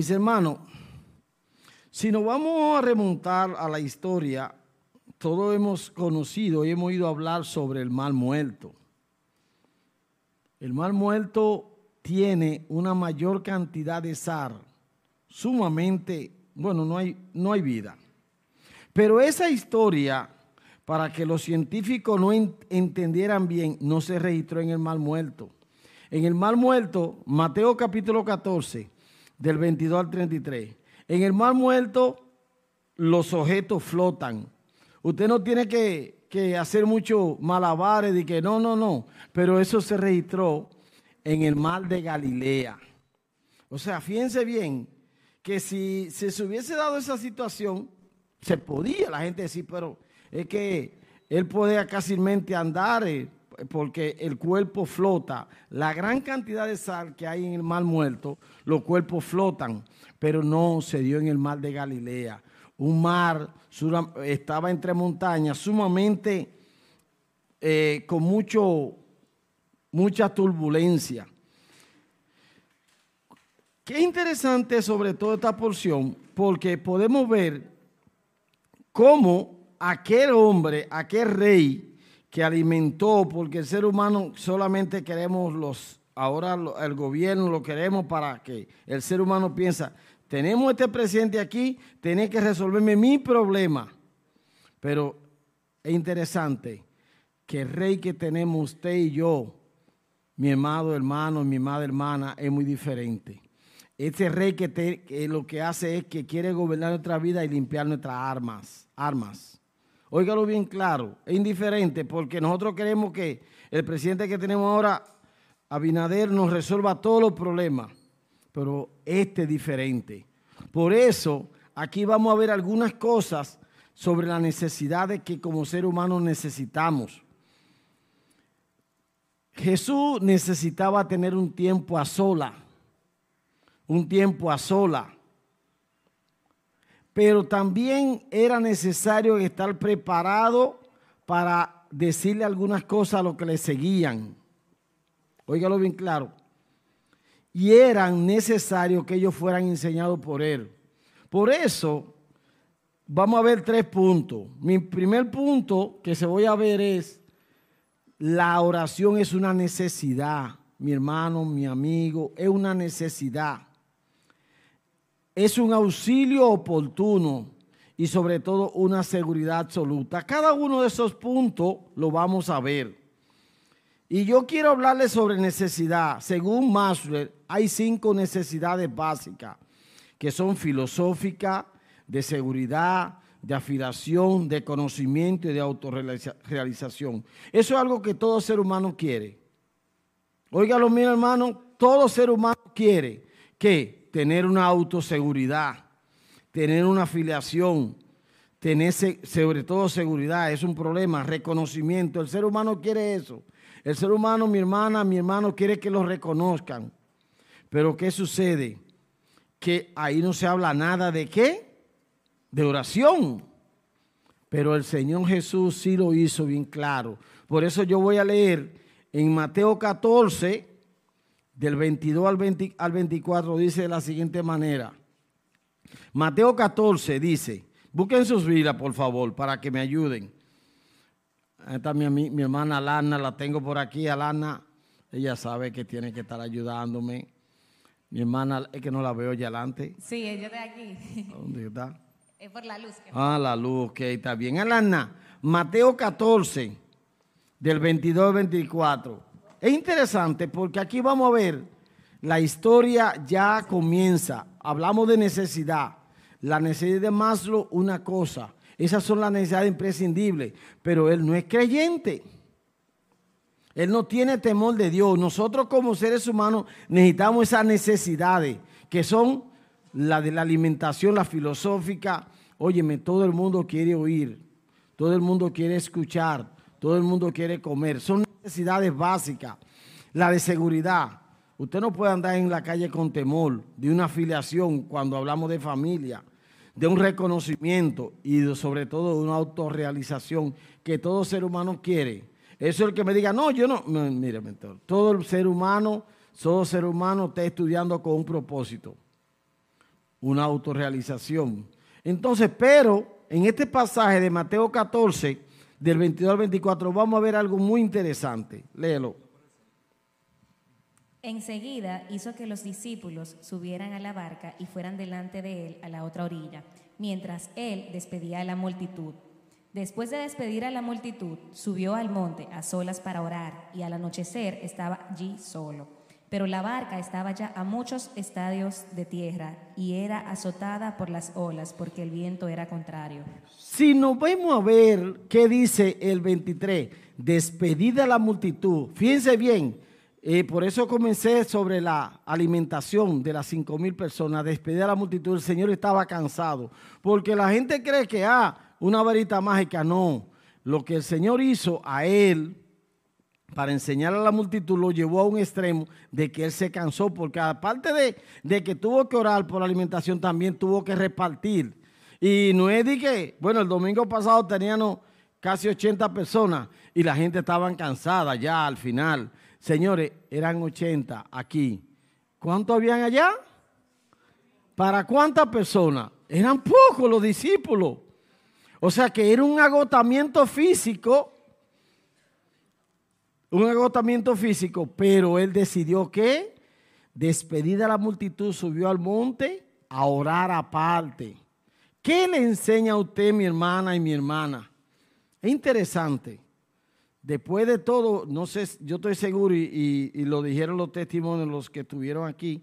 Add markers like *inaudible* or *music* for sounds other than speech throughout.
Mis hermanos, si nos vamos a remontar a la historia, todos hemos conocido y hemos oído hablar sobre el mal muerto. El mal muerto tiene una mayor cantidad de sal, sumamente, bueno, no hay, no hay vida. Pero esa historia, para que los científicos no entendieran bien, no se registró en el mal muerto. En el mal muerto, Mateo capítulo 14, del 22 al 33. En el mal muerto, los objetos flotan. Usted no tiene que, hacer mucho malabares de que no, no, no. Pero eso se registró en el mar de Galilea. O sea, fíjense bien que si, se hubiese dado esa situación, se podía la gente decir, pero es que él podía casi andar eh, porque el cuerpo flota. La gran cantidad de sal que hay en el mar muerto, los cuerpos flotan, pero no se dio en el mar de Galilea. Un mar estaba entre montañas, sumamente eh, con mucho, mucha turbulencia. Qué interesante sobre todo esta porción, porque podemos ver cómo aquel hombre, aquel rey que alimentó, porque el ser humano solamente queremos los, ahora el gobierno lo queremos para que el ser humano piensa, tenemos este presidente aquí, tiene que resolverme mi problema. Pero es interesante que el rey que tenemos usted y yo, mi amado hermano, mi amada hermana, es muy diferente. Este rey que, lo que hace es que quiere gobernar nuestra vida y limpiar nuestras armas. armas. Óigalo bien claro, es indiferente porque nosotros queremos que el presidente que tenemos ahora, Abinader, nos resuelva todos los problemas, pero este es diferente. Por eso, aquí vamos a ver algunas cosas sobre la necesidad de que como ser humano necesitamos. Jesús necesitaba tener un tiempo a sola un tiempo a sola. Pero también era necesario estar preparado para decirle algunas cosas a los que le seguían. Óigalo bien claro. Y eran necesarios que ellos fueran enseñados por él. Por eso, vamos a ver tres puntos. Mi primer punto que se voy a ver es, la oración es una necesidad. Mi hermano, mi amigo, es una necesidad es un auxilio oportuno y sobre todo una seguridad absoluta. Cada uno de esos puntos lo vamos a ver. Y yo quiero hablarles sobre necesidad. Según Maslow, hay cinco necesidades básicas que son filosóficas, de seguridad, de afiliación, de conocimiento y de autorrealización. Eso es algo que todo ser humano quiere. Óigalo, mi hermano, todo ser humano quiere que tener una autoseguridad, tener una afiliación, tener sobre todo seguridad, es un problema, reconocimiento. El ser humano quiere eso. El ser humano, mi hermana, mi hermano, quiere que lo reconozcan. Pero ¿qué sucede? Que ahí no se habla nada de qué? De oración. Pero el Señor Jesús sí lo hizo bien claro. Por eso yo voy a leer en Mateo 14, del 22 al, al 24 dice de la siguiente manera. Mateo 14 dice, busquen sus vidas por favor para que me ayuden. Esta mi, mi hermana Alana, la tengo por aquí, Alana. Ella sabe que tiene que estar ayudándome. Mi hermana, es que no la veo allá adelante. Sí, ella de aquí. ¿Dónde está? Es por la luz. ah, la luz, ok, está bien. Alana, Mateo 14, del 22 al 24. Es interesante porque aquí vamos a ver, la historia ya comienza. Hablamos de necesidad. La necesidad de Maslow, una cosa. Esas son las necesidades imprescindibles. Pero él no es creyente. Él no tiene temor de Dios. Nosotros como seres humanos necesitamos esas necesidades que son la de la alimentación, la filosófica. Óyeme, todo el mundo quiere oír. Todo el mundo quiere escuchar. Todo el mundo quiere comer. Son necesidades básicas. La de seguridad. Usted no puede andar en la calle con temor de una afiliación cuando hablamos de familia, de un reconocimiento y sobre todo de una autorrealización que todo ser humano quiere. Eso es el que me diga, no, yo no. mire, mentor, todo el ser humano, todo ser humano está estudiando con un propósito. una autorrealización. Entonces, pero en este pasaje de Mateo 14, del 22 al 24, vamos a ver algo muy interesante. Léelo. Enseguida hizo que los discípulos subieran a la barca y fueran delante de él a la otra orilla, mientras él despedía a la multitud. Después de despedir a la multitud, subió al monte a solas para orar y al anochecer estaba allí solo. Pero la barca estaba ya a muchos estadios de tierra y era azotada por las olas porque el viento era contrario. Si nos vemos a ver qué dice el 23, despedida la multitud, fíjense bien, eh, por eso comencé sobre la alimentación de las cinco mil personas, despedir a la multitud, el Señor estaba cansado, porque la gente cree que, ah, una varita mágica, no, lo que el Señor hizo a él para enseñar a la multitud lo llevó a un extremo de que él se cansó, porque aparte de, de que tuvo que orar por la alimentación, también tuvo que repartir. Y no es de que, bueno, el domingo pasado teníamos casi 80 personas y la gente estaba cansada ya al final. Señores, eran 80 aquí. ¿Cuántos habían allá? ¿Para cuántas personas? Eran pocos los discípulos. O sea que era un agotamiento físico, un agotamiento físico, pero él decidió que, despedida la multitud, subió al monte a orar aparte. ¿Qué le enseña a usted, mi hermana y mi hermana? Es interesante después de todo, no sé, yo estoy seguro y, lo dijeron los testimonios, los que estuvieron aquí,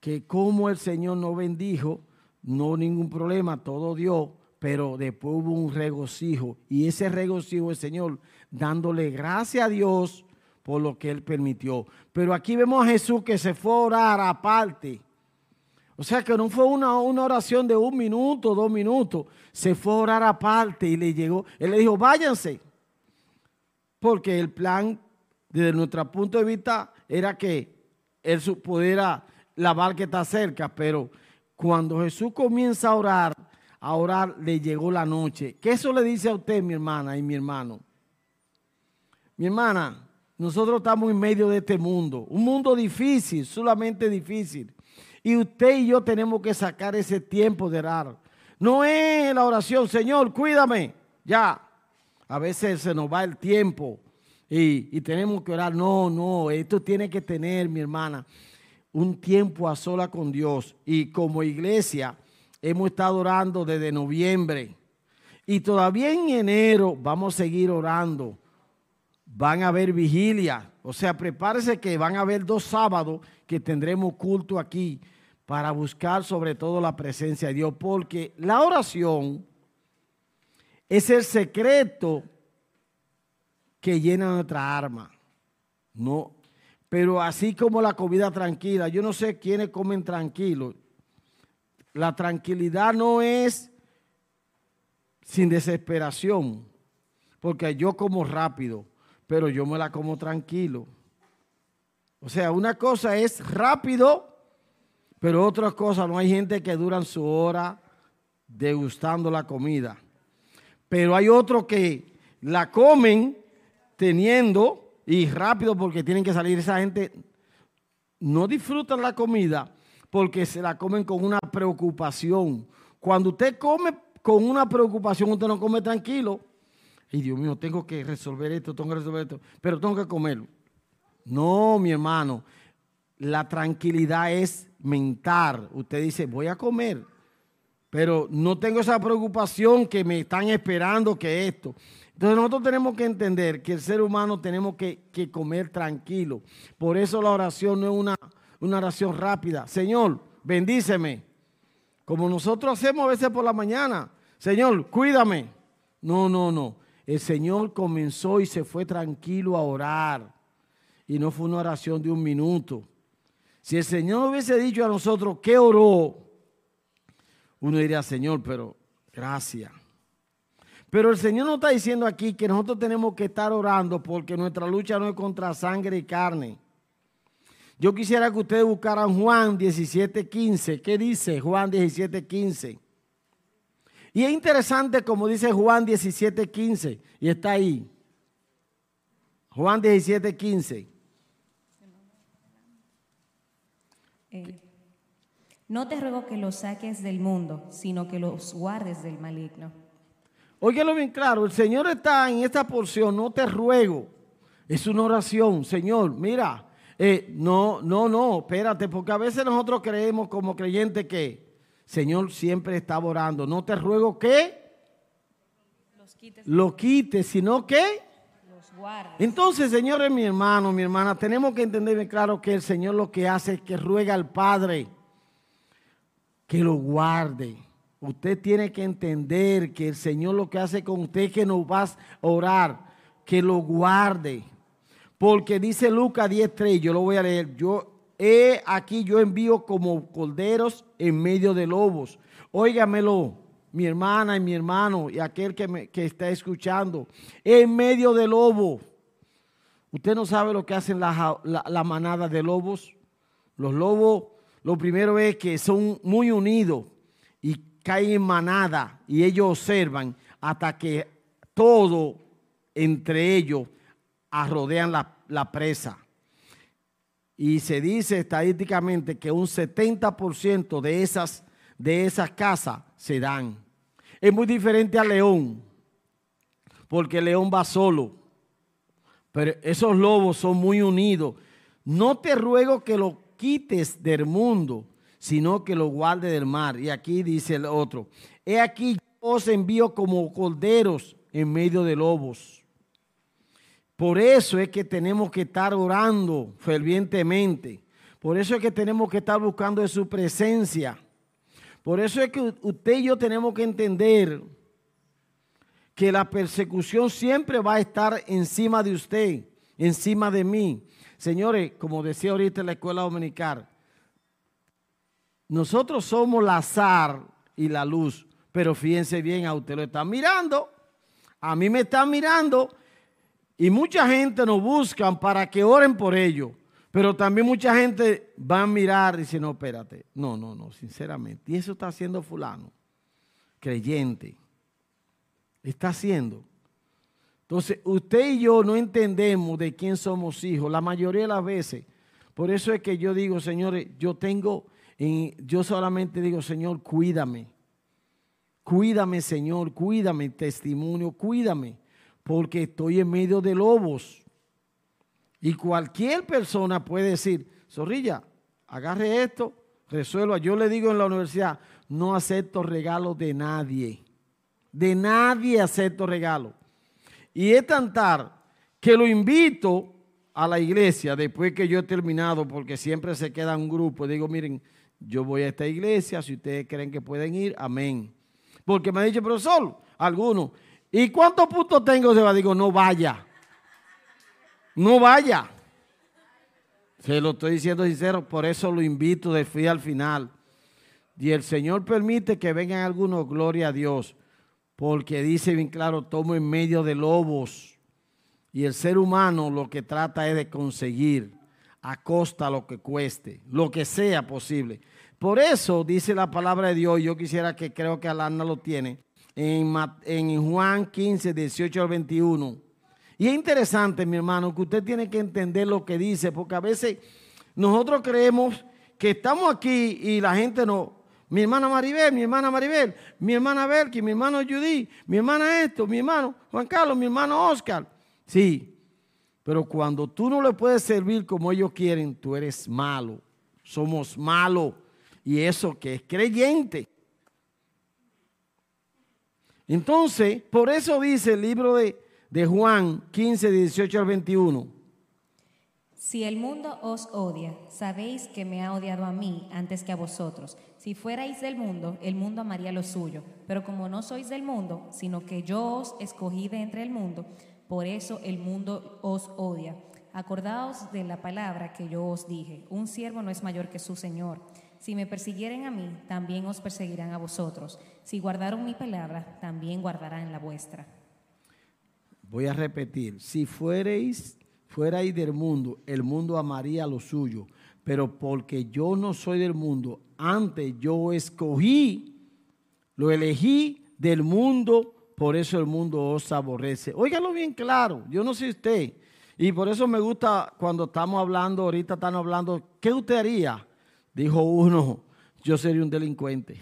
que como el Señor no bendijo, no ningún problema, todo dio, pero después hubo un regocijo y ese regocijo el Señor dándole gracias a Dios por lo que Él permitió. Pero aquí vemos a Jesús que se fue a orar aparte. O sea que no fue una, una oración de un minuto, dos minutos. Se fue a orar aparte y le llegó. Él le dijo, váyanse porque el plan, desde nuestro punto de vista, era que él pudiera la que está cerca, pero cuando Jesús comienza a orar, a orar le llegó la noche. ¿Qué eso le dice a usted, mi hermana y mi hermano? Mi hermana, nosotros estamos en medio de este mundo, un mundo difícil, solamente difícil. Y usted y yo tenemos que sacar ese tiempo de orar. No es la oración, Señor, cuídame, ya, a veces se nos va el tiempo y, tenemos que orar. No, no, esto tiene que tener, mi hermana, un tiempo a sola con Dios. Y como iglesia hemos estado orando desde noviembre. Y todavía en enero vamos a seguir orando. Van a haber vigilia. O sea, prepárese que van a haber dos sábados que tendremos culto aquí para buscar sobre todo la presencia de Dios. Porque la oración es el secreto que llena nuestra arma. No, pero así como la comida tranquila, yo no sé quiénes comen tranquilo. La tranquilidad no es sin desesperación, porque yo como rápido, pero yo me la como tranquilo. O sea, una cosa es rápido, pero otra cosa, no hay gente que duran su hora degustando la comida. Pero hay otros que la comen teniendo y rápido porque tienen que salir. Esa gente no disfrutan la comida porque se la comen con una preocupación. Cuando usted come con una preocupación, usted no come tranquilo. Y Dios mío, tengo que resolver esto, tengo que resolver esto, pero tengo que comerlo. No, mi hermano, la tranquilidad es mentar. Usted dice, voy a comer pero no tengo esa preocupación que me están esperando que esto. Entonces nosotros tenemos que entender que el ser humano tenemos que, comer tranquilo. Por eso la oración no es una, una oración rápida. Señor, bendíceme. Como nosotros hacemos a veces por la mañana. Señor, cuídame. No, no, no. El Señor comenzó y se fue tranquilo a orar. Y no fue una oración de un minuto. Si el Señor hubiese dicho a nosotros que oró, uno diría, Señor, pero gracias. Pero el Señor nos está diciendo aquí que nosotros tenemos que estar orando porque nuestra lucha no es contra sangre y carne. Yo quisiera que ustedes buscaran Juan 17:15. ¿Qué dice Juan 17:15? Y es interesante como dice Juan 17:15 y está ahí. Juan 17:15. Eh, No te ruego que los saques del mundo, sino que los guardes del maligno. Óyelo bien claro, el Señor está en esta porción, no te ruego. Es una oración, Señor, mira, eh, no, no, no, espérate, porque a veces nosotros creemos como creyentes que Señor siempre está orando. No te ruego que lo quites, sino que entonces, señores, mi hermano, mi hermana, tenemos que entender claro que el Señor lo que hace es que ruega al Padre que lo guarde. Usted tiene que entender que el Señor lo que hace con usted es que nos va a orar, que lo guarde. Porque dice Lucas 10.3, yo lo voy a leer, yo he aquí yo envío como corderos en medio de lobos. Óigamelo, mi hermana y mi hermano y aquel que, me, está escuchando, en medio de lobos. Usted no sabe lo que hacen las la, manadas de lobos. Los lobos, lo primero es que son muy unidos y caen en manada y ellos observan hasta que todo entre ellos rodean la, presa. Y se dice estadísticamente que un 70% de esas, de esas casas se dan. Es muy diferente al león, porque el león va solo. Pero esos lobos son muy unidos. No te ruego que lo quites del mundo, sino que lo guarde del mar. Y aquí dice el otro, he aquí os envío como corderos en medio de lobos. Por eso es que tenemos que estar orando fervientemente. Por eso es que tenemos que estar buscando su presencia. Por eso es que usted y yo tenemos que entender que la persecución siempre va a estar encima de usted, encima de mí. Señores, como decía ahorita en la escuela dominical, nosotros somos la azar y la luz, pero fíjense bien, a usted lo está mirando, a mí me están mirando y mucha gente nos buscan para que oren por ellos. Pero también mucha gente va a mirar y dice, no, espérate. No, no, no, sinceramente. Y eso está haciendo fulano, creyente. Está haciendo. Entonces, usted y yo no entendemos de quién somos hijos, la mayoría de las veces. Por eso es que yo digo, señores, yo tengo, yo solamente digo, Señor, cuídame. Cuídame, Señor, cuídame, testimonio, cuídame porque estoy en medio de lobos. Y cualquier persona puede decir, zorrilla, agarre esto, resuelva. Yo le digo en la universidad, no acepto regalos de nadie. De nadie acepto regalos. Y es tantar que lo invito a la iglesia después que yo he terminado, porque siempre se queda un grupo. Digo, miren, yo voy a esta iglesia, si ustedes creen que pueden ir, amén. Porque me ha dicho, profesor, algunos, ¿Y cuántos puntos tengo? Se va, digo, no vaya. No vaya. Se lo estoy diciendo sincero, por eso lo invito de fui al final. Y el Señor permite que vengan algunos, gloria a Dios, porque dice bien claro, tomo en medio de lobos. Y el ser humano lo que trata es de conseguir a costa lo que cueste, lo que sea posible. Por eso dice la palabra de Dios, yo quisiera que creo que Alana lo tiene, en, Juan 15, 18 al 21. Y es interesante, mi hermano, que usted tiene que entender lo que dice, porque a veces nosotros creemos que estamos aquí y la gente no. Mi hermana Maribel, mi hermana Maribel, mi hermana Belki, mi hermano Judy, mi hermana esto, mi hermano Juan Carlos, mi hermano Oscar. Sí, pero cuando tú no le puedes servir como ellos quieren, tú eres malo. Somos malos. Y eso que es creyente. Entonces, por eso dice el libro de, Juan 15, 18 al 21. Si el mundo os odia, sabéis que me ha odiado a mí antes que a vosotros. Si fuerais del mundo, el mundo amaría lo suyo. Pero como no sois del mundo, sino que yo os escogí de entre el mundo, por eso el mundo os odia. Acordaos de la palabra que yo os dije, un siervo no es mayor que su Señor. Si me persiguieren a mí, también os perseguirán a vosotros. Si guardaron mi palabra, también guardarán la vuestra. Voy a repetir, si fuereis, fuerais del mundo, el mundo amaría lo suyo, pero porque yo no soy del mundo, antes yo escogí, lo elegí del mundo, por eso el mundo os aborrece. Óigalo bien claro, yo no sé usted, y por eso me gusta cuando estamos hablando, ahorita estamos hablando, ¿qué usted haría? Dijo uno, yo sería un delincuente.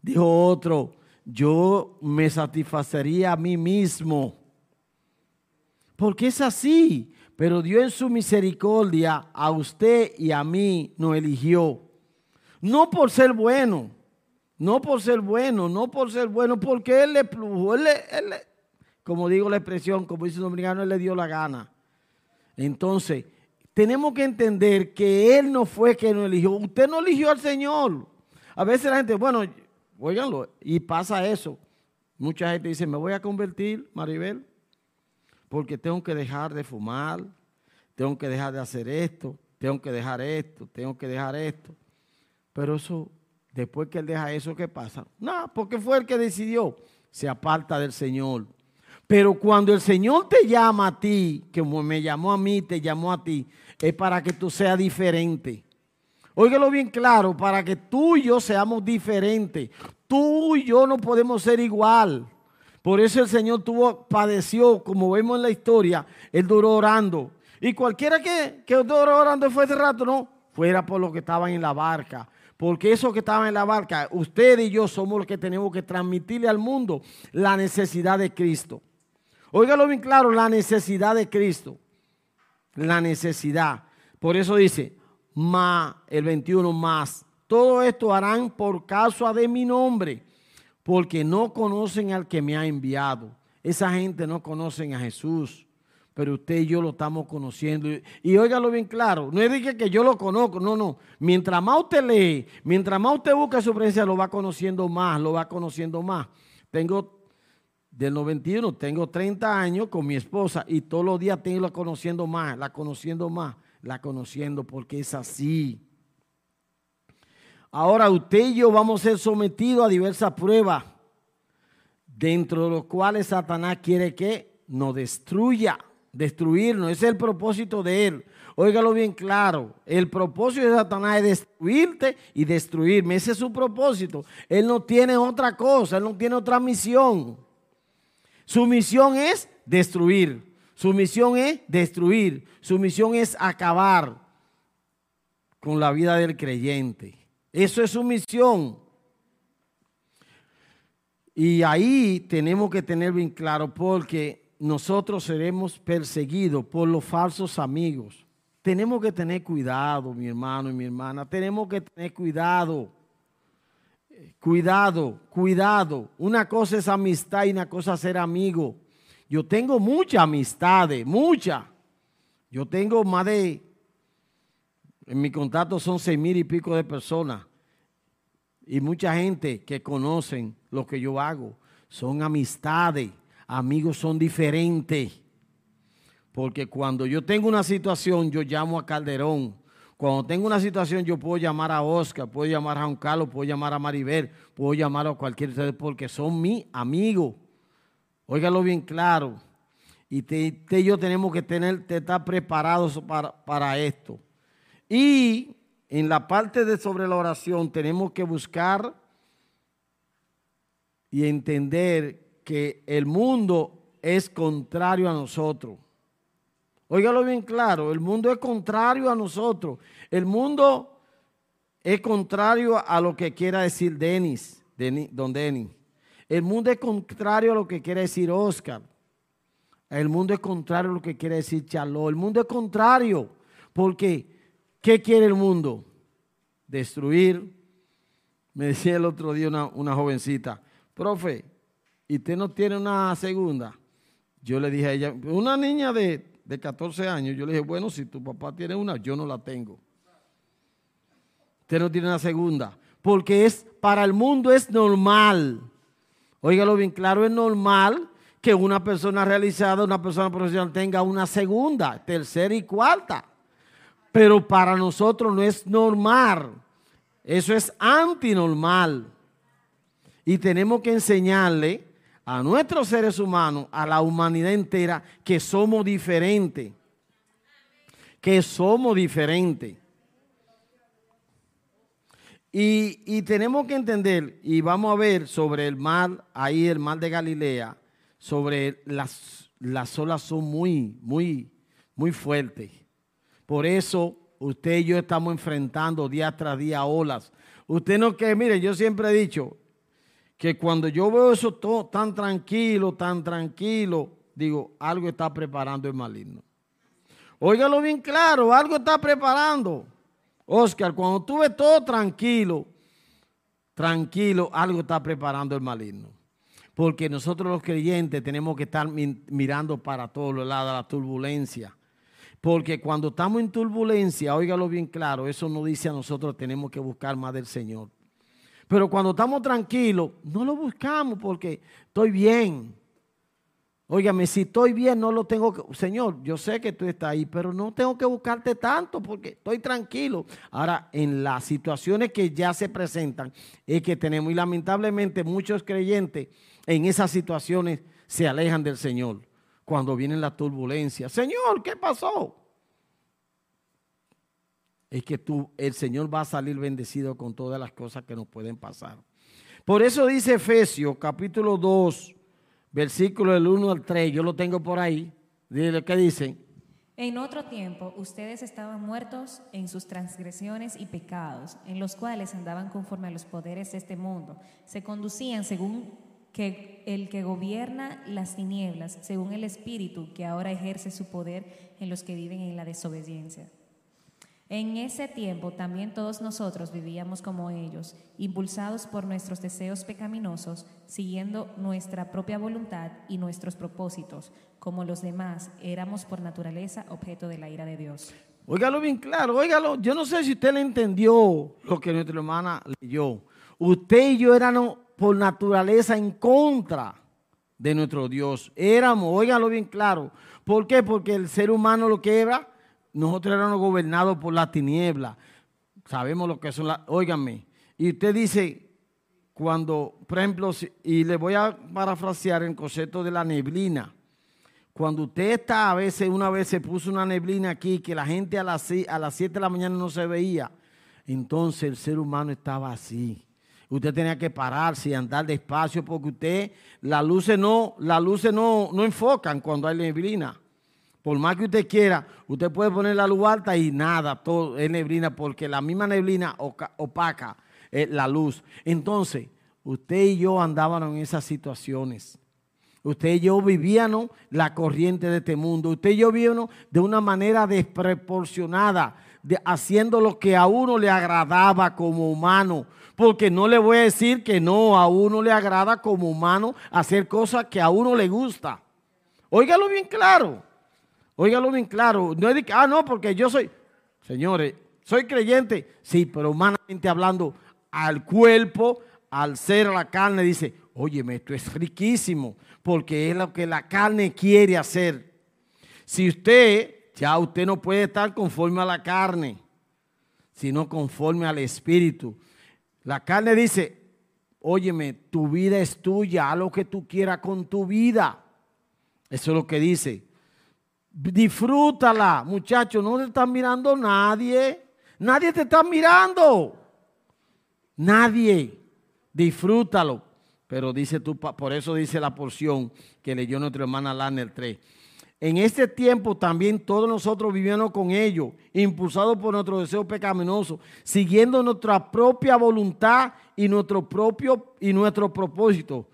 Dijo otro, yo me satisfacería a mí mismo. Porque es así. Pero Dios en su misericordia a usted y a mí nos eligió. No por ser bueno, no por ser bueno, no por ser bueno, porque Él le plujo, él, como digo la expresión, como dice el dominicano, Él le dio la gana. Entonces, tenemos que entender que Él no fue quien nos eligió. Usted no eligió al Señor. A veces la gente, bueno, óiganlo, y pasa eso. Mucha gente dice, me voy a convertir, Maribel porque tengo que dejar de fumar, tengo que dejar de hacer esto, tengo que dejar esto, tengo que dejar esto. Pero eso, después que él deja eso, ¿qué pasa? No, porque fue el que decidió, se aparta del Señor. Pero cuando el Señor te llama a ti, que me llamó a mí, te llamó a ti, es para que tú seas diferente. Óigalo bien claro, para que tú y yo seamos diferentes. Tú y yo no podemos ser igual. Por eso el Señor tuvo, padeció, como vemos en la historia, él duró orando. Y cualquiera que, que duró orando fue de rato, no, fuera por los que estaban en la barca. Porque esos que estaban en la barca, usted y yo somos los que tenemos que transmitirle al mundo la necesidad de Cristo. Óigalo bien claro, la necesidad de Cristo. La necesidad. Por eso dice, más, el 21 más. Todo esto harán por causa de mi nombre porque no conocen al que me ha enviado. Esa gente no conocen a Jesús, pero usted y yo lo estamos conociendo. Y, óigalo bien claro, no es que yo lo conozco, no, no. Mientras más usted lee, mientras más usted busca su presencia, lo va conociendo más, lo va conociendo más. Tengo del 91, tengo 30 años con mi esposa y todos los días tengo la conociendo más, la conociendo más, la conociendo porque es así. Ahora usted y yo vamos a ser sometidos a diversas pruebas, dentro de los cuales Satanás quiere que nos destruya, destruirnos. Ese es el propósito de él. Óigalo bien claro, el propósito de Satanás es destruirte y destruirme. Ese es su propósito. Él no tiene otra cosa, él no tiene otra misión. Su misión es destruir. Su misión es destruir. Su misión es acabar con la vida del creyente. Eso es su misión. Y ahí tenemos que tener bien claro porque nosotros seremos perseguidos por los falsos amigos. Tenemos que tener cuidado, mi hermano y mi hermana. Tenemos que tener cuidado. Cuidado, cuidado. Una cosa es amistad y una cosa es ser amigo. Yo tengo muchas amistades, muchas. Yo tengo más de en mi contacto son seis mil y pico de personas. Y mucha gente que conocen lo que yo hago. Son amistades. Amigos son diferentes. Porque cuando yo tengo una situación, yo llamo a Calderón. Cuando tengo una situación, yo puedo llamar a Oscar, puedo llamar a Juan Carlos, puedo llamar a Maribel, puedo llamar a cualquier ustedes porque son mi amigos. Óigalo bien claro. Y te, y yo tenemos que tener, estar preparados para, para esto. Y en la parte de sobre la oración tenemos que buscar y entender que el mundo es contrario a nosotros. Óigalo bien claro, el mundo es contrario a nosotros. El mundo es contrario a lo que quiera decir Denis, don Denis. El mundo es contrario a lo que quiere decir Oscar. El mundo es contrario a lo que quiere decir Charlot. El mundo es contrario porque ¿Qué quiere el mundo? Destruir. Me decía el otro día una, jovencita, profe, ¿y usted no tiene una segunda? Yo le dije a ella, una niña de, de 14 años, yo le dije, bueno, si tu papá tiene una, yo no la tengo. Usted no tiene una segunda, porque es para el mundo es normal. Óigalo bien claro, es normal que una persona realizada, una persona profesional tenga una segunda, tercera y cuarta pero para nosotros no es normal. Eso es antinormal. Y tenemos que enseñarle a nuestros seres humanos, a la humanidad entera, que somos diferentes. Que somos diferentes. Y, tenemos que entender, y vamos a ver sobre el mar, ahí el mar de Galilea, sobre las, las olas son muy, muy, muy fuertes. Por eso usted y yo estamos enfrentando día tras día olas. Usted no que, mire, yo siempre he dicho que cuando yo veo eso todo tan tranquilo, tan tranquilo, digo, algo está preparando el maligno. Óigalo bien claro, algo está preparando. Oscar, cuando tú ves todo tranquilo, tranquilo, algo está preparando el maligno. Porque nosotros los creyentes tenemos que estar mirando para todos los lados, la turbulencia. Porque cuando estamos en turbulencia, óigalo bien claro, eso no dice a nosotros tenemos que buscar más del Señor. Pero cuando estamos tranquilos, no lo buscamos porque estoy bien. Óigame, si estoy bien, no lo tengo que... Señor, yo sé que tú estás ahí, pero no tengo que buscarte tanto porque estoy tranquilo. Ahora, en las situaciones que ya se presentan, es que tenemos, y lamentablemente muchos creyentes en esas situaciones se alejan del Señor cuando vienen las turbulencias. Señor, ¿qué pasó? Es que tú, el Señor va a salir bendecido con todas las cosas que nos pueden pasar. Por eso dice Efesios capítulo 2, versículo del 1 al 3, yo lo tengo por ahí. Dile qué dice. En otro tiempo ustedes estaban muertos en sus transgresiones y pecados, en los cuales andaban conforme a los poderes de este mundo, se conducían según que el que gobierna las tinieblas, según el Espíritu que ahora ejerce su poder en los que viven en la desobediencia. En ese tiempo también todos nosotros vivíamos como ellos, impulsados por nuestros deseos pecaminosos, siguiendo nuestra propia voluntad y nuestros propósitos. Como los demás, éramos por naturaleza objeto de la ira de Dios. Óigalo bien claro, óigalo. Yo no sé si usted le entendió lo que nuestra hermana leyó. Usted y yo éramos por naturaleza en contra de nuestro Dios. Éramos, óigalo bien claro. ¿Por qué? Porque el ser humano lo que era nosotros éramos gobernados por la tiniebla. Sabemos lo que son las... Óigame. Y usted dice, cuando, por ejemplo, y le voy a parafrasear el concepto de la neblina. Cuando usted está, a veces, una vez se puso una neblina aquí, que la gente a las, a las 7 de la mañana no se veía, entonces el ser humano estaba así. Usted tenía que pararse y andar despacio porque usted, las luces no, las luces no, no enfocan cuando hay neblina. Por más que usted quiera, usted puede poner la luz alta y nada, todo es neblina, porque la misma neblina opaca eh, la luz. Entonces, usted y yo andábamos en esas situaciones. Usted y yo vivíamos la corriente de este mundo. Usted y yo vivíamos de una manera desproporcionada, haciendo lo que a uno le agradaba como humano. Porque no le voy a decir que no, a uno le agrada como humano hacer cosas que a uno le gusta. Óigalo bien claro. Óigalo bien claro. No es de que, ah, no, porque yo soy, señores, soy creyente. Sí, pero humanamente hablando, al cuerpo, al ser, a la carne, dice, óyeme, esto es riquísimo, porque es lo que la carne quiere hacer. Si usted, ya usted no puede estar conforme a la carne, sino conforme al espíritu. La carne dice, óyeme, tu vida es tuya, haz lo que tú quieras con tu vida. Eso es lo que dice. Disfrútala, muchachos, no te están mirando nadie. Nadie te está mirando. Nadie. Disfrútalo. Pero dice tú, por eso dice la porción que leyó nuestra hermana Lanner 3. En este tiempo también todos nosotros vivíamos con ellos, impulsados por nuestro deseo pecaminoso, siguiendo nuestra propia voluntad y nuestro propio y nuestro propósito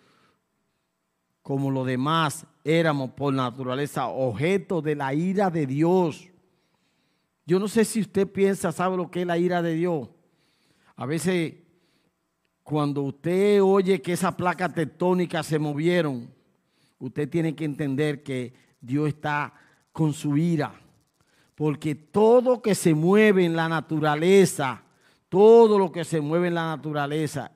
como los demás éramos por naturaleza objeto de la ira de Dios. Yo no sé si usted piensa, sabe lo que es la ira de Dios. A veces cuando usted oye que esas placas tectónicas se movieron, usted tiene que entender que Dios está con su ira. Porque todo que se mueve en la naturaleza, todo lo que se mueve en la naturaleza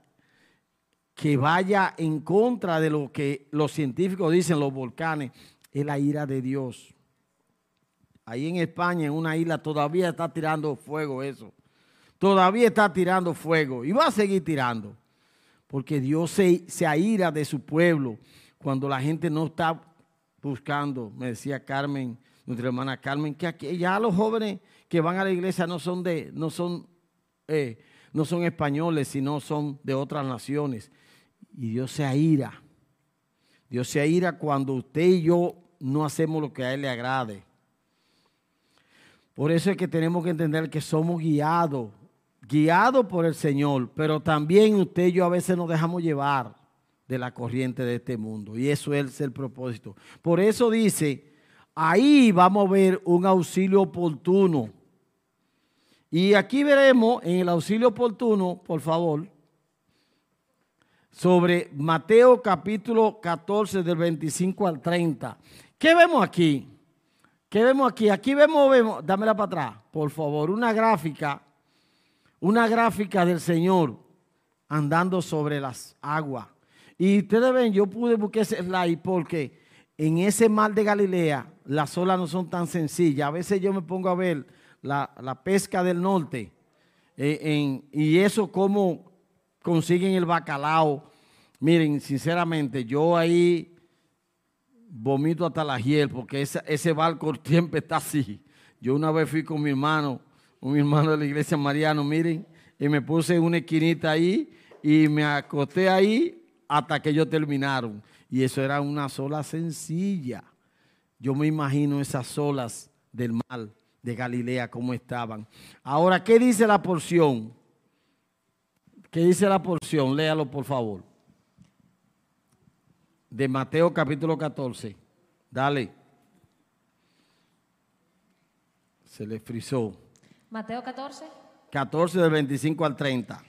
que vaya en contra de lo que los científicos dicen, los volcanes, es la ira de Dios. Ahí en España, en una isla, todavía está tirando fuego eso. Todavía está tirando fuego y va a seguir tirando. Porque Dios se, se aira de su pueblo cuando la gente no está buscando. Me decía Carmen, nuestra hermana Carmen, que aquí, ya los jóvenes que van a la iglesia no son de, no son, eh, no son españoles, sino son de otras naciones. Y Dios se aira. Dios se aira cuando usted y yo no hacemos lo que a Él le agrade. Por eso es que tenemos que entender que somos guiados, guiados por el Señor, pero también usted y yo a veces nos dejamos llevar de la corriente de este mundo. Y eso es el propósito. Por eso dice, ahí vamos a ver un auxilio oportuno. Y aquí veremos en el auxilio oportuno, por favor, sobre Mateo capítulo 14 del 25 al 30. ¿Qué vemos aquí? ¿Qué vemos aquí? Aquí vemos, vemos, dámela para atrás, por favor, una gráfica, una gráfica del Señor andando sobre las aguas. Y ustedes ven, yo pude buscar ese slide porque en ese mar de Galilea las olas no son tan sencillas. A veces yo me pongo a ver la, pesca del norte eh, y eso cómo consiguen el bacalao. Miren, sinceramente, yo ahí vomito hasta la hiel porque ese barco *laughs* siempre está así. Yo una vez fui con mi hermano, un hermano de la iglesia Mariano, miren, y me puse una esquinita ahí y me acosté ahí hasta que ellos terminaron. Y eso era una sola sencilla. Yo me imagino esas olas del mar de Galilea, cómo estaban. Ahora, ¿qué dice la porción? ¿Qué dice la porción? Léalo, por favor de Mateo capítulo 14. Dale. Se le frizó. Mateo 14. 14 del 25 al 30.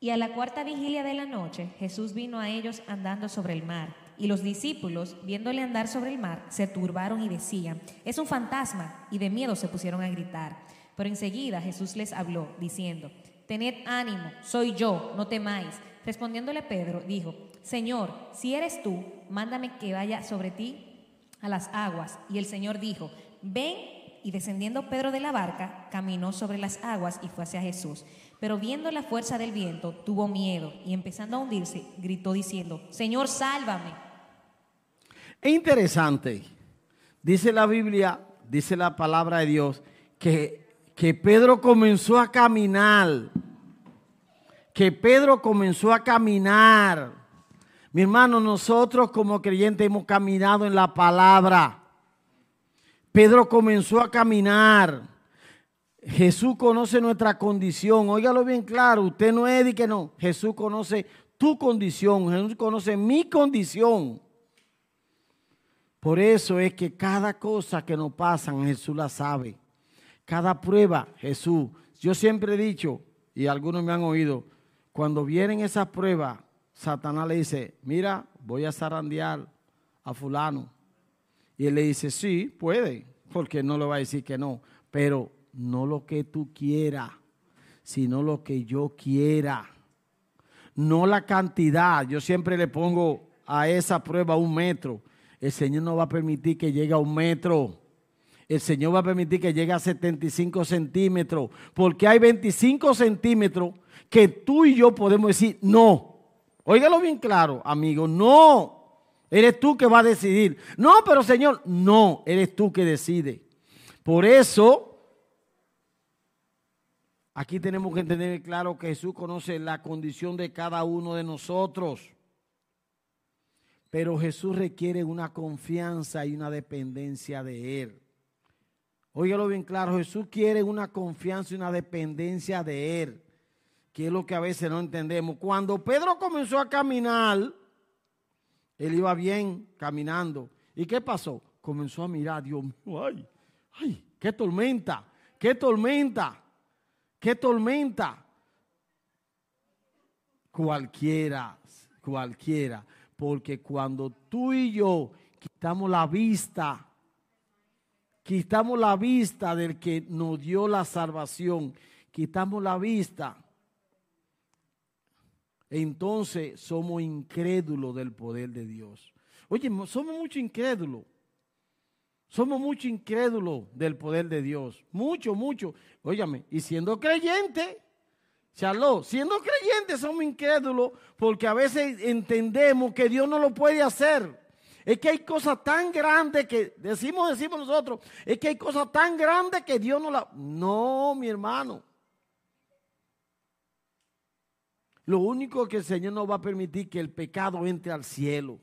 Y a la cuarta vigilia de la noche Jesús vino a ellos andando sobre el mar. Y los discípulos, viéndole andar sobre el mar, se turbaron y decían, es un fantasma, y de miedo se pusieron a gritar. Pero enseguida Jesús les habló, diciendo, tened ánimo, soy yo, no temáis. Respondiéndole Pedro, dijo, Señor, si eres tú, mándame que vaya sobre ti a las aguas. Y el Señor dijo, ven. Y descendiendo Pedro de la barca, caminó sobre las aguas y fue hacia Jesús. Pero viendo la fuerza del viento, tuvo miedo y empezando a hundirse, gritó diciendo, Señor, sálvame. Es interesante. Dice la Biblia, dice la palabra de Dios, que, que Pedro comenzó a caminar. Que Pedro comenzó a caminar mi hermano, nosotros como creyentes hemos caminado en la palabra. Pedro comenzó a caminar. Jesús conoce nuestra condición. Óigalo bien claro. Usted no es de que no. Jesús conoce tu condición. Jesús conoce mi condición. Por eso es que cada cosa que nos pasa, Jesús la sabe. Cada prueba, Jesús. Yo siempre he dicho, y algunos me han oído, cuando vienen esas pruebas, Satanás le dice, mira, voy a zarandear a fulano. Y él le dice, sí, puede, porque no le va a decir que no, pero no lo que tú quieras, sino lo que yo quiera. No la cantidad. Yo siempre le pongo a esa prueba un metro. El Señor no va a permitir que llegue a un metro. El Señor va a permitir que llegue a 75 centímetros. Porque hay 25 centímetros que tú y yo podemos decir no. Óigalo bien claro, amigo. No, eres tú que va a decidir. No, pero Señor, no, eres tú que decide. Por eso, aquí tenemos que entender claro que Jesús conoce la condición de cada uno de nosotros. Pero Jesús requiere una confianza y una dependencia de Él. Óigalo bien claro, Jesús quiere una confianza y una dependencia de Él que es lo que a veces no entendemos. Cuando Pedro comenzó a caminar, él iba bien caminando. ¿Y qué pasó? Comenzó a mirar, Dios mío, ay, ay, qué tormenta, qué tormenta, qué tormenta. Cualquiera, cualquiera, porque cuando tú y yo quitamos la vista, quitamos la vista del que nos dio la salvación, quitamos la vista, entonces somos incrédulos del poder de Dios. Oye, somos mucho incrédulos. Somos mucho incrédulos del poder de Dios. Mucho, mucho. Óyame, y siendo creyente, Charlo, siendo creyentes somos incrédulos porque a veces entendemos que Dios no lo puede hacer. Es que hay cosas tan grandes que decimos, decimos nosotros, es que hay cosas tan grandes que Dios no la... No, mi hermano. Lo único que el Señor no va a permitir que el pecado entre al cielo.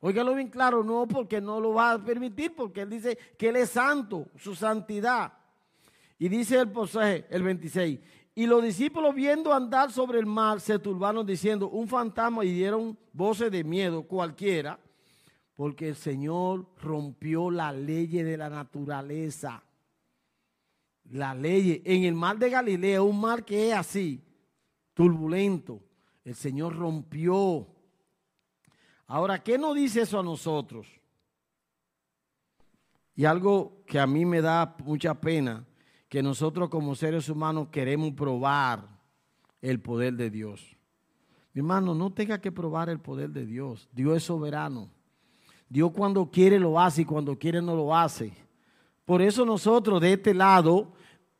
Óigalo bien claro, no porque no lo va a permitir, porque Él dice que Él es santo, su santidad. Y dice el pasaje, el 26, y los discípulos viendo andar sobre el mar se turbaron diciendo, un fantasma y dieron voces de miedo cualquiera, porque el Señor rompió la ley de la naturaleza. La ley en el mar de Galilea, un mar que es así, turbulento, el Señor rompió. Ahora, ¿qué nos dice eso a nosotros? Y algo que a mí me da mucha pena, que nosotros como seres humanos queremos probar el poder de Dios. Mi hermano, no tenga que probar el poder de Dios. Dios es soberano. Dios cuando quiere lo hace y cuando quiere no lo hace. Por eso nosotros de este lado,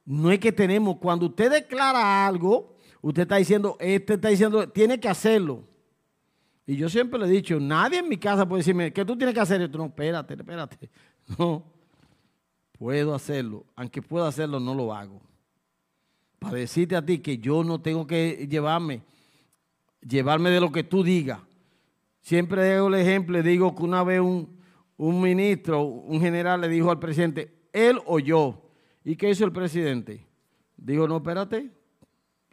no es que tenemos, cuando usted declara algo, usted está diciendo, este está diciendo, tiene que hacerlo. Y yo siempre le he dicho, nadie en mi casa puede decirme que tú tienes que hacer esto. No, espérate, espérate. *laughs* No, puedo hacerlo. Aunque pueda hacerlo, no lo hago. Para decirte a ti que yo no tengo que llevarme, llevarme de lo que tú digas. Siempre dejo el ejemplo, le digo que una vez un, un ministro, un general le dijo al presidente, él o yo. ¿Y qué hizo el presidente? Dijo, no, espérate,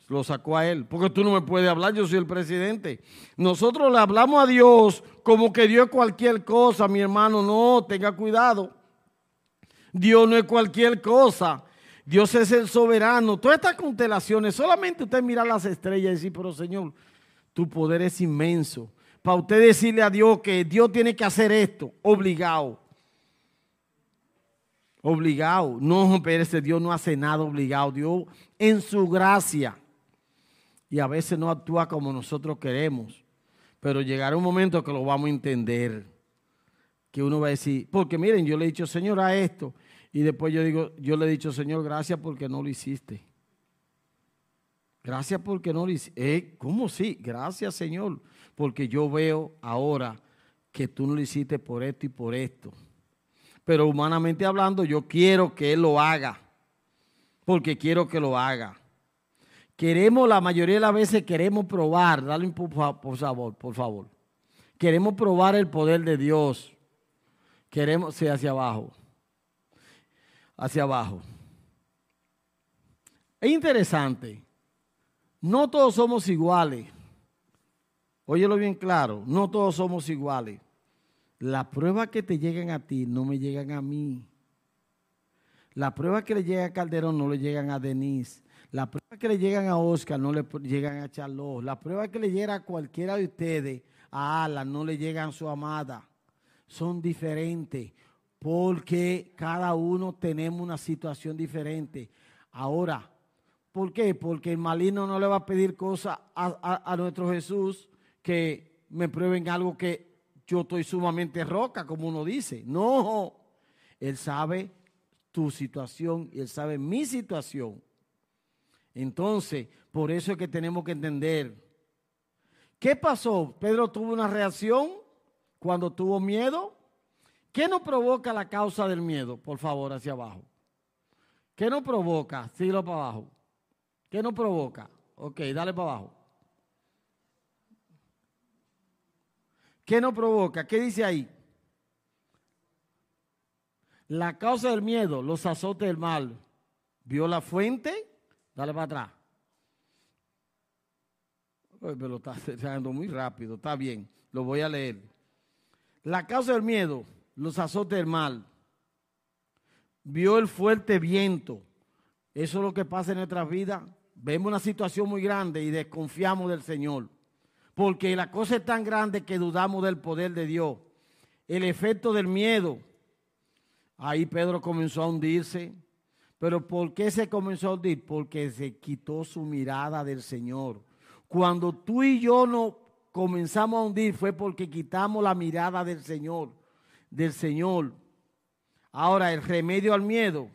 lo sacó a él, porque tú no me puedes hablar, yo soy el presidente. Nosotros le hablamos a Dios como que Dios es cualquier cosa, mi hermano, no, tenga cuidado. Dios no es cualquier cosa. Dios es el soberano. Todas estas constelaciones, solamente usted mira las estrellas y decir, pero Señor, tu poder es inmenso. Para usted decirle a Dios que Dios tiene que hacer esto, obligado. Obligado. No, pero ese Dios no hace nada obligado. Dios en su gracia y a veces no actúa como nosotros queremos. Pero llegará un momento que lo vamos a entender. Que uno va a decir, porque miren, yo le he dicho, Señor, a esto. Y después yo digo, yo le he dicho, Señor, gracias porque no lo hiciste. Gracias porque no lo hiciste. Eh, ¿Cómo sí? Gracias, Señor. Porque yo veo ahora que tú no lo hiciste por esto y por esto. Pero humanamente hablando, yo quiero que Él lo haga. Porque quiero que lo haga. Queremos, la mayoría de las veces queremos probar, dale por, por favor, por favor. Queremos probar el poder de Dios. Queremos, sí, hacia abajo. Hacia abajo. Es interesante. No todos somos iguales. Óyelo bien claro, no todos somos iguales. Las pruebas que te llegan a ti no me llegan a mí. Las pruebas que le llegan a Calderón no le llegan a Denise. Las pruebas que le llegan a Oscar no le llegan a Charlotte. Las pruebas que le llegan a cualquiera de ustedes, a Alan, no le llegan a su amada. Son diferentes porque cada uno tenemos una situación diferente. Ahora, ¿por qué? Porque el maligno no le va a pedir cosas a, a nuestro Jesús que me prueben algo que yo estoy sumamente roca, como uno dice. No, Él sabe tu situación y Él sabe mi situación. Entonces, por eso es que tenemos que entender. ¿Qué pasó? Pedro tuvo una reacción cuando tuvo miedo. ¿Qué nos provoca la causa del miedo? Por favor, hacia abajo. ¿Qué nos provoca? Síguelo para abajo. ¿Qué nos provoca? Ok, dale para abajo. ¿Qué nos provoca? ¿Qué dice ahí? La causa del miedo, los azotes del mal. ¿Vio la fuente? Dale para atrás. Me lo está *laughs* haciendo muy rápido, está bien, lo voy a leer. La causa del miedo, los azotes del mal. Vio el fuerte viento. Eso es lo que pasa en nuestras vidas. Vemos una situación muy grande y desconfiamos del Señor. Porque la cosa es tan grande que dudamos del poder de Dios. El efecto del miedo. Ahí Pedro comenzó a hundirse. Pero ¿por qué se comenzó a hundir? Porque se quitó su mirada del Señor. Cuando tú y yo no comenzamos a hundir fue porque quitamos la mirada del Señor, del Señor. Ahora, el remedio al miedo,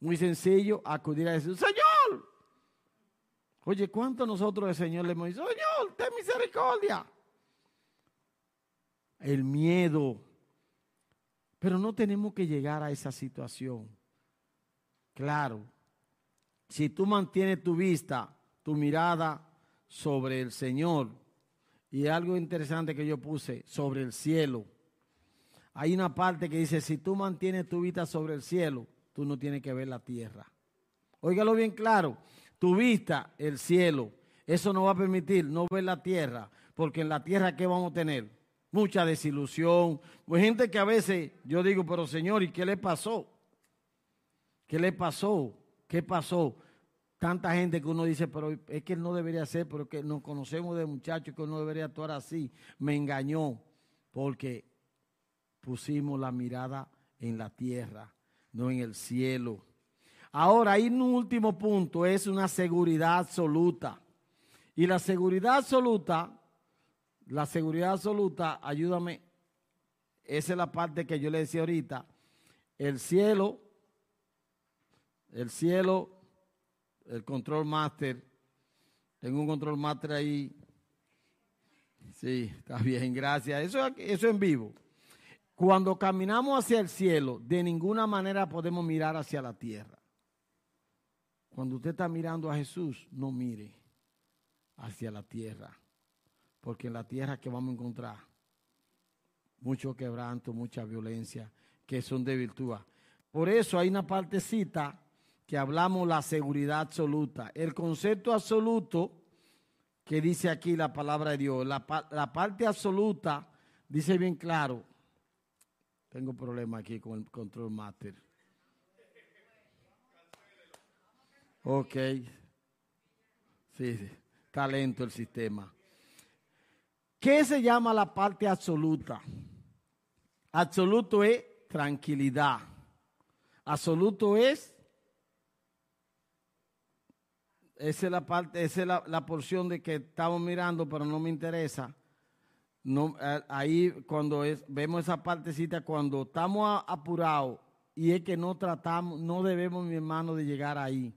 muy sencillo, acudir a decir, Señor. Oye, ¿cuánto nosotros el Señor le hemos dicho, Señor, ten misericordia? El miedo. Pero no tenemos que llegar a esa situación. Claro, si tú mantienes tu vista, tu mirada sobre el Señor, y algo interesante que yo puse, sobre el cielo. Hay una parte que dice, si tú mantienes tu vista sobre el cielo, tú no tienes que ver la tierra. Óigalo bien claro. Tu vista, el cielo. Eso no va a permitir no ver la tierra, porque en la tierra, ¿qué vamos a tener? Mucha desilusión. Pues gente que a veces yo digo, pero Señor, ¿y qué le pasó? ¿Qué le pasó? ¿Qué pasó? Tanta gente que uno dice, pero es que él no debería ser, pero que nos conocemos de muchachos que uno debería actuar así. Me engañó porque pusimos la mirada en la tierra, no en el cielo. Ahora, hay un último punto, es una seguridad absoluta. Y la seguridad absoluta, la seguridad absoluta, ayúdame, esa es la parte que yo le decía ahorita, el cielo, el cielo, el control master, tengo un control master ahí, sí, está bien, gracias, eso, eso en vivo. Cuando caminamos hacia el cielo, de ninguna manera podemos mirar hacia la tierra. Cuando usted está mirando a Jesús, no mire hacia la tierra, porque en la tierra que vamos a encontrar mucho quebranto, mucha violencia, que son de virtud. Por eso hay una partecita que hablamos la seguridad absoluta. El concepto absoluto que dice aquí la palabra de Dios, la, la parte absoluta dice bien claro, tengo problema aquí con el control master. Ok. Sí, sí. Talento el sistema. ¿Qué se llama la parte absoluta? Absoluto es tranquilidad. Absoluto es esa es la parte, esa es la, porción de que estamos mirando, pero no me interesa. No, ahí cuando es, vemos esa partecita, cuando estamos apurados y es que no tratamos, no debemos, mi hermano, de llegar ahí.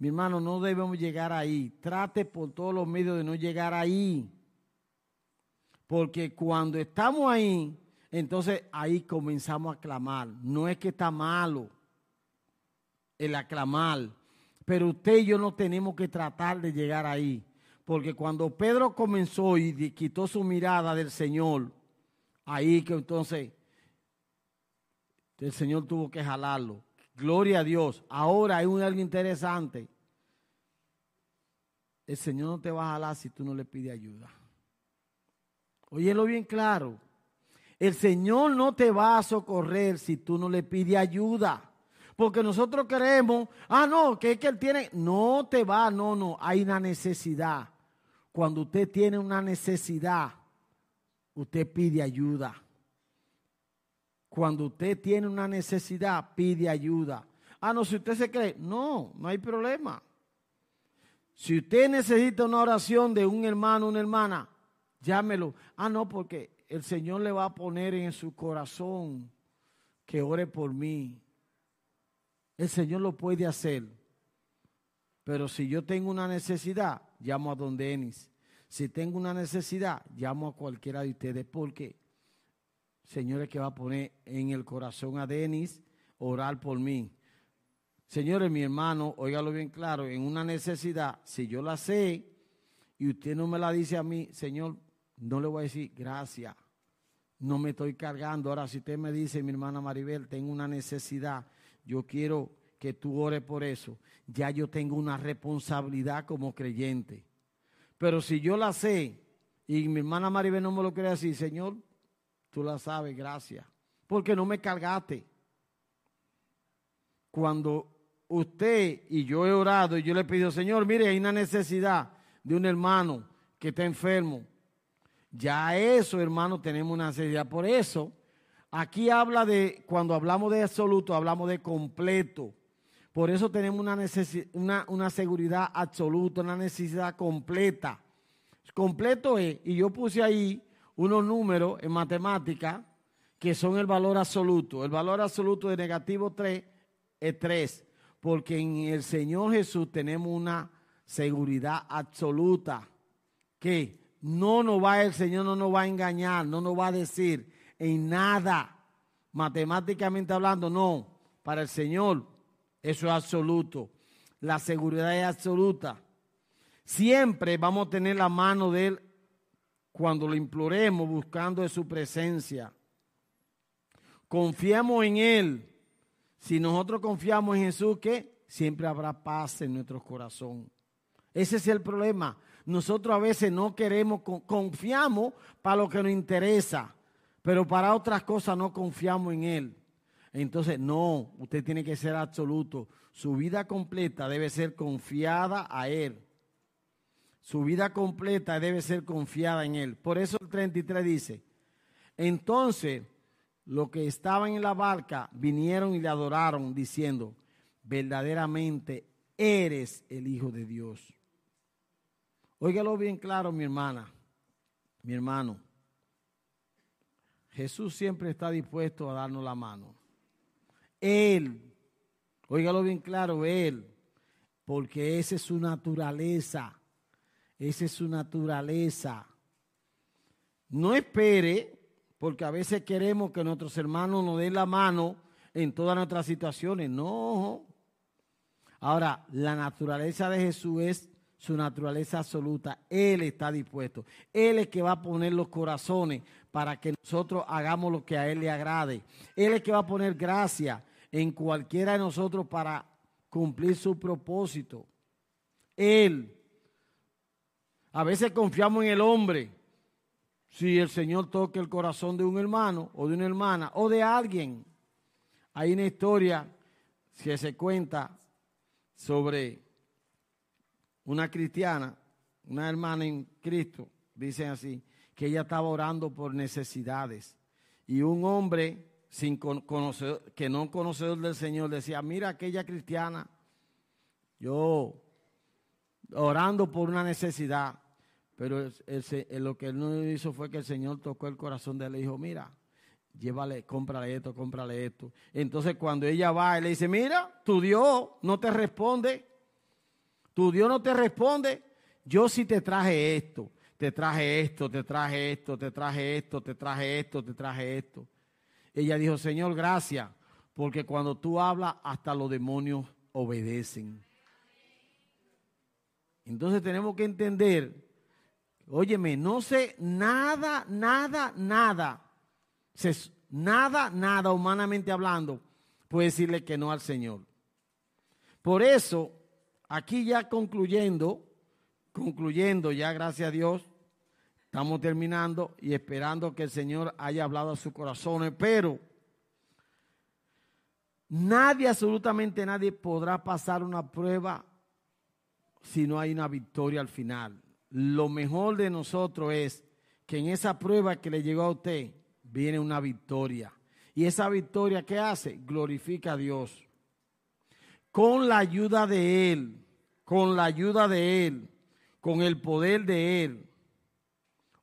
Mi hermano, no debemos llegar ahí. Trate por todos los medios de no llegar ahí. Porque cuando estamos ahí, entonces ahí comenzamos a clamar. No es que está malo el aclamar, pero usted y yo no tenemos que tratar de llegar ahí. Porque cuando Pedro comenzó y quitó su mirada del Señor, ahí que entonces el Señor tuvo que jalarlo. Gloria a Dios. Ahora hay un algo interesante. El Señor no te va a jalar si tú no le pides ayuda. Óyelo bien claro. El Señor no te va a socorrer si tú no le pides ayuda. Porque nosotros queremos, ah, no, que es que Él tiene. No te va, no, no. Hay una necesidad. Cuando usted tiene una necesidad, usted pide ayuda. Cuando usted tiene una necesidad, pide ayuda. Ah, no, si usted se cree, no, no hay problema. Si usted necesita una oración de un hermano, una hermana, llámelo. Ah, no, porque el Señor le va a poner en su corazón que ore por mí. El Señor lo puede hacer. Pero si yo tengo una necesidad, llamo a don Denis. Si tengo una necesidad, llamo a cualquiera de ustedes porque Señor es que va a poner en el corazón a Denis orar por mí. Señores, mi hermano, óigalo bien claro, en una necesidad, si yo la sé y usted no me la dice a mí, Señor, no le voy a decir gracias. No me estoy cargando. Ahora, si usted me dice, mi hermana Maribel, tengo una necesidad, yo quiero que tú ores por eso. Ya yo tengo una responsabilidad como creyente. Pero si yo la sé y mi hermana Maribel no me lo quiere decir, Señor, tú la sabes, gracias. Porque no me cargaste. Cuando usted y yo he orado y yo le pido, Señor, mire, hay una necesidad de un hermano que está enfermo. Ya eso, hermano, tenemos una necesidad. Por eso, aquí habla de, cuando hablamos de absoluto, hablamos de completo. Por eso tenemos una, una, una seguridad absoluta, una necesidad completa. Completo es, y yo puse ahí unos números en matemática que son el valor absoluto. El valor absoluto de negativo 3 es 3, porque en el Señor Jesús tenemos una seguridad absoluta que no nos va, el Señor no nos va a engañar, no nos va a decir en nada, matemáticamente hablando, no, para el Señor eso es absoluto. La seguridad es absoluta. Siempre vamos a tener la mano de Él cuando lo imploremos buscando su presencia. Confiamos en Él. Si nosotros confiamos en Jesús, ¿qué? siempre habrá paz en nuestro corazón. Ese es el problema. Nosotros a veces no queremos, confiamos para lo que nos interesa, pero para otras cosas no confiamos en Él. Entonces, no, usted tiene que ser absoluto. Su vida completa debe ser confiada a Él. Su vida completa debe ser confiada en Él. Por eso el 33 dice, entonces los que estaban en la barca vinieron y le adoraron diciendo, verdaderamente eres el Hijo de Dios. Óigalo bien claro, mi hermana, mi hermano. Jesús siempre está dispuesto a darnos la mano. Él, óigalo bien claro, Él, porque esa es su naturaleza. Esa es su naturaleza. No espere, porque a veces queremos que nuestros hermanos nos den la mano en todas nuestras situaciones. No. Ahora, la naturaleza de Jesús es su naturaleza absoluta. Él está dispuesto. Él es que va a poner los corazones para que nosotros hagamos lo que a Él le agrade. Él es que va a poner gracia en cualquiera de nosotros para cumplir su propósito. Él a veces confiamos en el hombre. Si el Señor toca el corazón de un hermano o de una hermana o de alguien. Hay una historia que se cuenta sobre una cristiana, una hermana en Cristo, dicen así, que ella estaba orando por necesidades. Y un hombre sin conocer, que no conocedor del Señor decía, mira aquella cristiana, yo orando por una necesidad. Pero lo que él no hizo fue que el Señor tocó el corazón de él y dijo, mira, llévale, cómprale esto, cómprale esto. Entonces cuando ella va, él le dice, mira, tu Dios no te responde. Tu Dios no te responde. Yo sí te traje esto, te traje esto, te traje esto, te traje esto, te traje esto, te traje esto. Ella dijo, Señor, gracias, porque cuando tú hablas, hasta los demonios obedecen. Entonces tenemos que entender, óyeme, no sé nada, nada, nada, nada, nada humanamente hablando, puede decirle que no al Señor. Por eso, aquí ya concluyendo, concluyendo ya, gracias a Dios, estamos terminando y esperando que el Señor haya hablado a sus corazones, pero nadie, absolutamente nadie podrá pasar una prueba si no hay una victoria al final. Lo mejor de nosotros es que en esa prueba que le llegó a usted viene una victoria. Y esa victoria que hace glorifica a Dios. Con la ayuda de Él, con la ayuda de Él, con el poder de Él.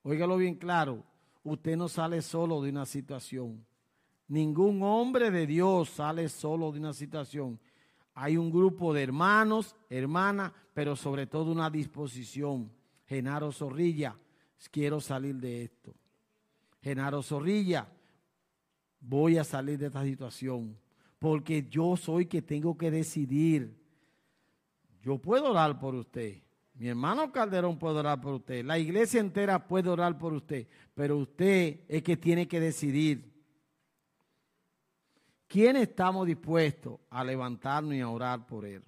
Óigalo bien claro, usted no sale solo de una situación. Ningún hombre de Dios sale solo de una situación. Hay un grupo de hermanos, hermanas, pero sobre todo una disposición. Genaro Zorrilla, quiero salir de esto. Genaro Zorrilla, voy a salir de esta situación, porque yo soy que tengo que decidir. Yo puedo orar por usted. Mi hermano Calderón puede orar por usted. La iglesia entera puede orar por usted. Pero usted es que tiene que decidir. ¿Quién estamos dispuestos a levantarnos y a orar por Él?